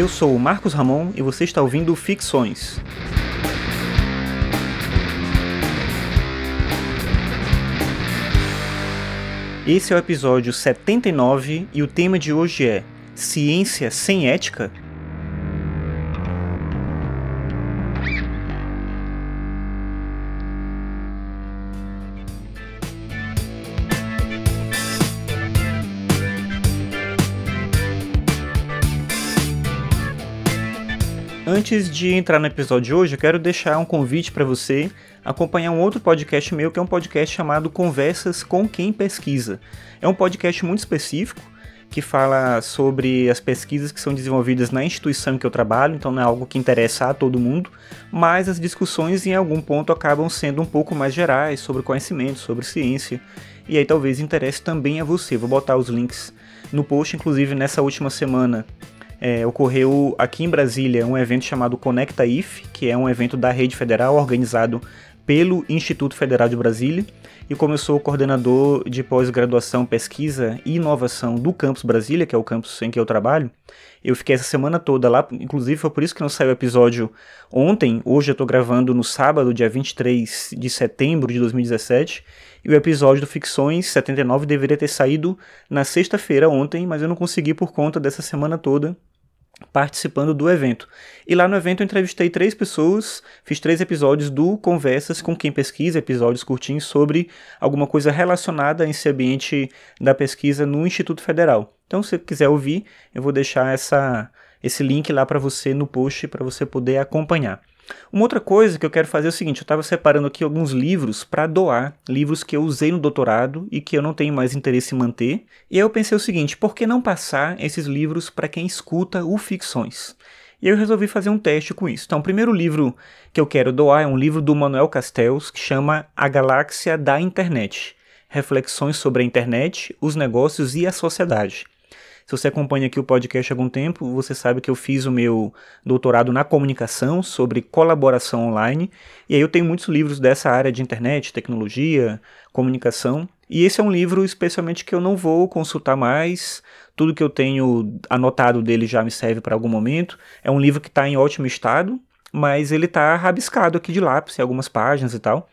Eu sou o Marcos Ramon e você está ouvindo Ficções. Esse é o episódio 79 e o tema de hoje é Ciência sem ética? Antes de entrar no episódio de hoje, eu quero deixar um convite para você acompanhar um outro podcast meu, que é um podcast chamado Conversas com Quem Pesquisa. É um podcast muito específico que fala sobre as pesquisas que são desenvolvidas na instituição que eu trabalho, então não é algo que interessa a todo mundo, mas as discussões em algum ponto acabam sendo um pouco mais gerais sobre conhecimento, sobre ciência, e aí talvez interesse também a você. Vou botar os links no post, inclusive nessa última semana é, ocorreu aqui em Brasília um evento chamado Conecta IF, que é um evento da rede federal organizado pelo Instituto Federal de Brasília. E como eu sou coordenador de pós-graduação, pesquisa e inovação do Campus Brasília, que é o campus em que eu trabalho, eu fiquei essa semana toda lá, inclusive foi por isso que não saiu o episódio ontem. Hoje eu estou gravando no sábado, dia 23 de setembro de 2017. E o episódio do Ficções 79 deveria ter saído na sexta-feira ontem, mas eu não consegui por conta dessa semana toda participando do evento. E lá no evento eu entrevistei três pessoas, fiz três episódios do Conversas com quem pesquisa, episódios curtinhos sobre alguma coisa relacionada a esse ambiente da pesquisa no Instituto Federal. Então, se você quiser ouvir, eu vou deixar essa, esse link lá para você no post para você poder acompanhar. Uma outra coisa que eu quero fazer é o seguinte: eu estava separando aqui alguns livros para doar, livros que eu usei no doutorado e que eu não tenho mais interesse em manter. E aí eu pensei o seguinte: por que não passar esses livros para quem escuta o Ficções? E eu resolvi fazer um teste com isso. Então, o primeiro livro que eu quero doar é um livro do Manuel Castells que chama A Galáxia da Internet: Reflexões sobre a Internet, os Negócios e a Sociedade. Se você acompanha aqui o podcast há algum tempo, você sabe que eu fiz o meu doutorado na comunicação sobre colaboração online. E aí eu tenho muitos livros dessa área de internet, tecnologia, comunicação. E esse é um livro especialmente que eu não vou consultar mais. Tudo que eu tenho anotado dele já me serve para algum momento. É um livro que está em ótimo estado, mas ele está rabiscado aqui de lápis, em algumas páginas e tal.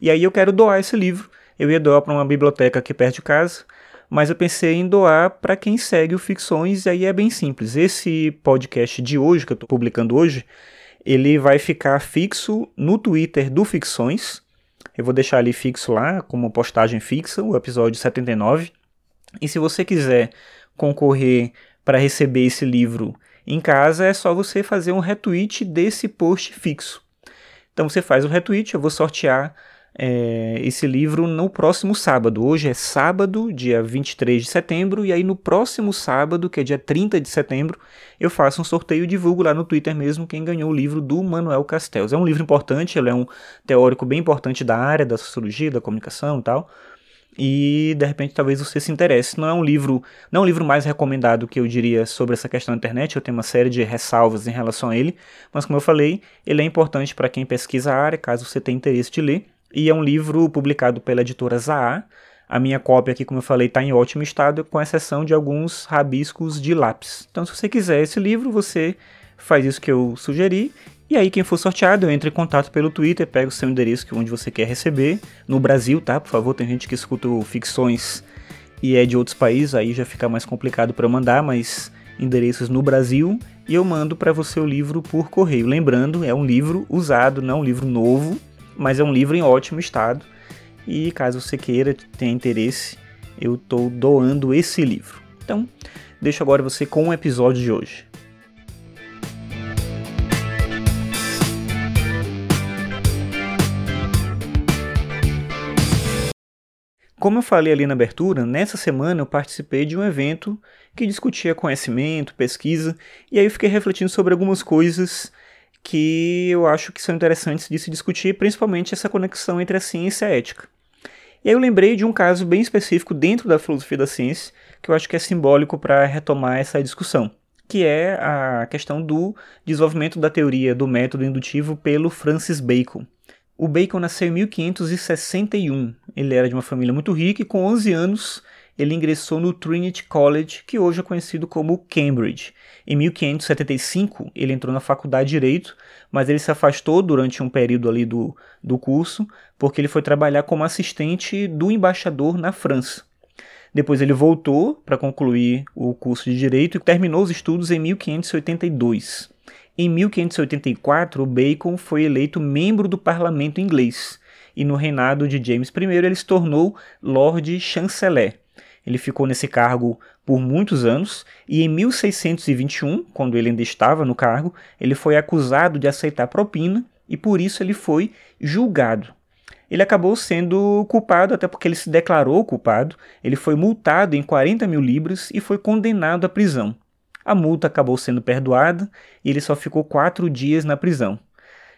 E aí eu quero doar esse livro. Eu ia doar para uma biblioteca aqui perto de casa, mas eu pensei em doar para quem segue o Ficções, e aí é bem simples. Esse podcast de hoje, que eu estou publicando hoje, ele vai ficar fixo no Twitter do Ficções. Eu vou deixar ali fixo lá, como postagem fixa, o episódio 79. E se você quiser concorrer para receber esse livro em casa, é só você fazer um retweet desse post fixo. Então você faz o retweet, eu vou sortear é, esse livro no próximo sábado. Hoje é sábado, dia 23 de setembro, e aí no próximo sábado, que é dia 30 de setembro, eu faço um sorteio e divulgo lá no Twitter mesmo quem ganhou o livro do Manuel Castells. É um livro importante, ele é um teórico bem importante da área da sociologia, da comunicação e tal. E de repente talvez você se interesse. Não é um livro, não é um livro mais recomendado que eu diria sobre essa questão da internet. Eu tenho uma série de ressalvas em relação a ele, mas como eu falei, ele é importante para quem pesquisa a área, caso você tenha interesse de ler e é um livro publicado pela editora Zaa. A minha cópia aqui, como eu falei, está em ótimo estado, com exceção de alguns rabiscos de lápis. Então, se você quiser esse livro, você faz isso que eu sugeri. E aí, quem for sorteado, entre em contato pelo Twitter, pega o seu endereço onde você quer receber. No Brasil, tá? Por favor, tem gente que escuta ficções e é de outros países, aí já fica mais complicado para eu mandar, mas endereços no Brasil e eu mando para você o livro por correio. Lembrando, é um livro usado, não um livro novo mas é um livro em ótimo estado. E caso você queira, tenha interesse, eu estou doando esse livro. Então, deixo agora você com o episódio de hoje. Como eu falei ali na abertura, nessa semana eu participei de um evento que discutia conhecimento, pesquisa, e aí eu fiquei refletindo sobre algumas coisas que eu acho que são interessantes de se discutir, principalmente essa conexão entre a ciência e a ética. E aí eu lembrei de um caso bem específico dentro da filosofia da ciência, que eu acho que é simbólico para retomar essa discussão, que é a questão do desenvolvimento da teoria do método indutivo pelo Francis Bacon. O Bacon nasceu em 1561. Ele era de uma família muito rica e com 11 anos ele ingressou no Trinity College, que hoje é conhecido como Cambridge. Em 1575, ele entrou na faculdade de Direito, mas ele se afastou durante um período ali do, do curso, porque ele foi trabalhar como assistente do embaixador na França. Depois ele voltou para concluir o curso de Direito e terminou os estudos em 1582. Em 1584, o Bacon foi eleito membro do parlamento inglês, e no reinado de James I ele se tornou Lord Chanceler. Ele ficou nesse cargo por muitos anos e em 1621, quando ele ainda estava no cargo, ele foi acusado de aceitar propina e por isso ele foi julgado. Ele acabou sendo culpado, até porque ele se declarou culpado. Ele foi multado em 40 mil libras e foi condenado à prisão. A multa acabou sendo perdoada e ele só ficou quatro dias na prisão.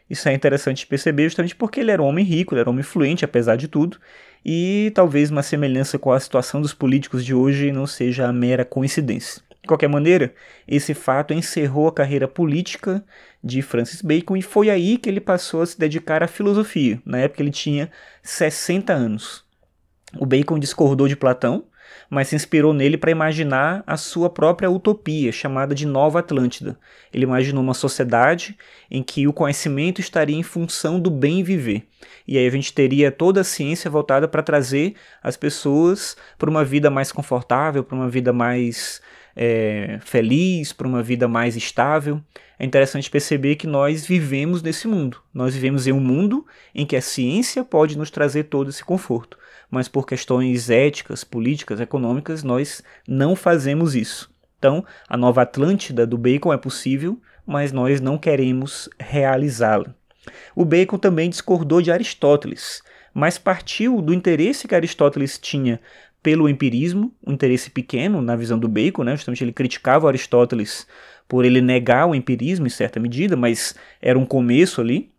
Isso é interessante perceber justamente porque ele era um homem rico, ele era um homem influente, apesar de tudo, e talvez uma semelhança com a situação dos políticos de hoje não seja a mera coincidência. De qualquer maneira, esse fato encerrou a carreira política de Francis Bacon e foi aí que ele passou a se dedicar à filosofia. Na época ele tinha 60 anos. O Bacon discordou de Platão, mas se inspirou nele para imaginar a sua própria utopia, chamada de Nova Atlântida. Ele imaginou uma sociedade em que o conhecimento estaria em função do bem viver. E aí a gente teria toda a ciência voltada para trazer as pessoas para uma vida mais confortável, para uma vida mais é, feliz, para uma vida mais estável. É interessante perceber que nós vivemos nesse mundo. Nós vivemos em um mundo em que a ciência pode nos trazer todo esse conforto mas por questões éticas, políticas, econômicas, nós não fazemos isso. Então, a nova Atlântida do Bacon é possível, mas nós não queremos realizá-la. O Bacon também discordou de Aristóteles, mas partiu do interesse que Aristóteles tinha pelo empirismo, um interesse pequeno na visão do Bacon, né? justamente ele criticava Aristóteles por ele negar o empirismo em certa medida, mas era um começo ali.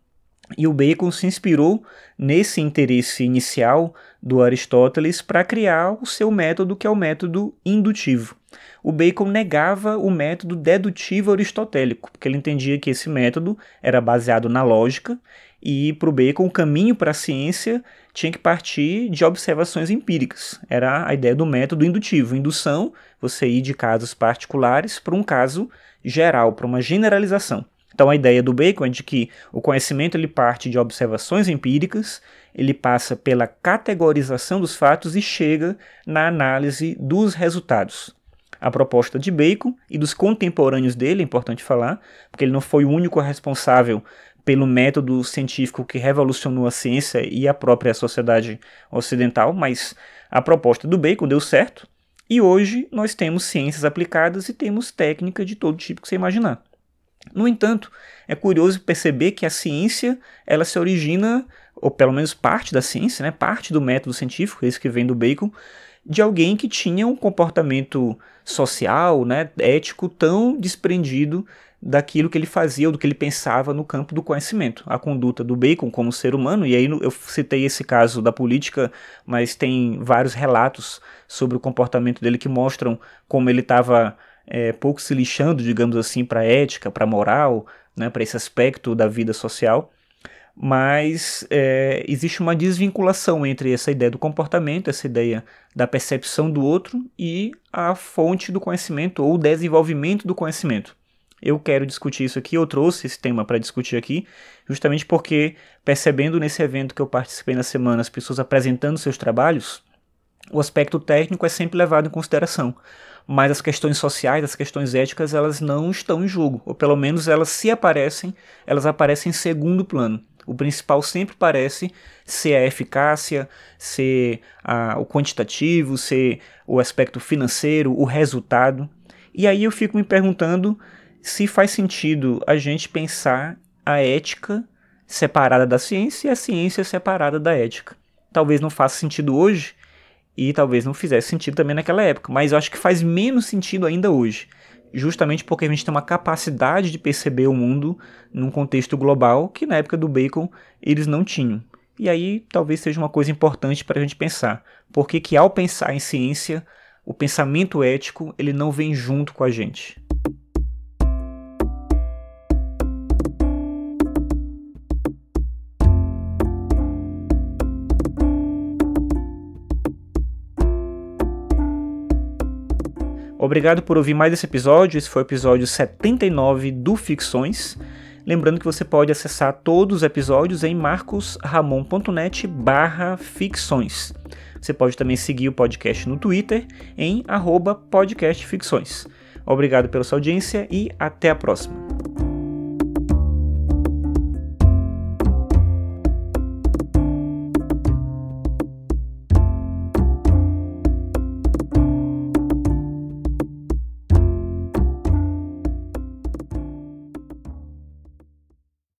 E o Bacon se inspirou nesse interesse inicial do Aristóteles para criar o seu método, que é o método indutivo. O Bacon negava o método dedutivo aristotélico, porque ele entendia que esse método era baseado na lógica e para o Bacon o caminho para a ciência tinha que partir de observações empíricas. Era a ideia do método indutivo. Indução, você ir de casos particulares para um caso geral, para uma generalização. Então a ideia do Bacon é de que o conhecimento ele parte de observações empíricas, ele passa pela categorização dos fatos e chega na análise dos resultados. A proposta de Bacon e dos contemporâneos dele, é importante falar, porque ele não foi o único responsável pelo método científico que revolucionou a ciência e a própria sociedade ocidental, mas a proposta do Bacon deu certo, e hoje nós temos ciências aplicadas e temos técnica de todo tipo que você imaginar. No entanto, é curioso perceber que a ciência ela se origina, ou pelo menos parte da ciência, né, parte do método científico, esse que vem do Bacon, de alguém que tinha um comportamento social, né, ético tão desprendido daquilo que ele fazia ou do que ele pensava no campo do conhecimento. A conduta do Bacon como ser humano, e aí eu citei esse caso da política, mas tem vários relatos sobre o comportamento dele que mostram como ele estava é, pouco se lixando, digamos assim, para ética, para moral, né, para esse aspecto da vida social, mas é, existe uma desvinculação entre essa ideia do comportamento, essa ideia da percepção do outro e a fonte do conhecimento ou o desenvolvimento do conhecimento. Eu quero discutir isso aqui, eu trouxe esse tema para discutir aqui, justamente porque, percebendo nesse evento que eu participei na semana, as pessoas apresentando seus trabalhos, o aspecto técnico é sempre levado em consideração mas as questões sociais, as questões éticas, elas não estão em jogo, ou pelo menos elas se aparecem, elas aparecem em segundo plano. O principal sempre parece ser a eficácia, ser a, o quantitativo, ser o aspecto financeiro, o resultado. E aí eu fico me perguntando se faz sentido a gente pensar a ética separada da ciência e a ciência separada da ética. Talvez não faça sentido hoje, e talvez não fizesse sentido também naquela época, mas eu acho que faz menos sentido ainda hoje, justamente porque a gente tem uma capacidade de perceber o mundo num contexto global que na época do Bacon eles não tinham. E aí talvez seja uma coisa importante para a gente pensar, porque que ao pensar em ciência, o pensamento ético ele não vem junto com a gente. Obrigado por ouvir mais esse episódio. Esse foi o episódio 79 do Ficções. Lembrando que você pode acessar todos os episódios em marcosramon.net barra ficções. Você pode também seguir o podcast no Twitter em podcastficções. Obrigado pela sua audiência e até a próxima.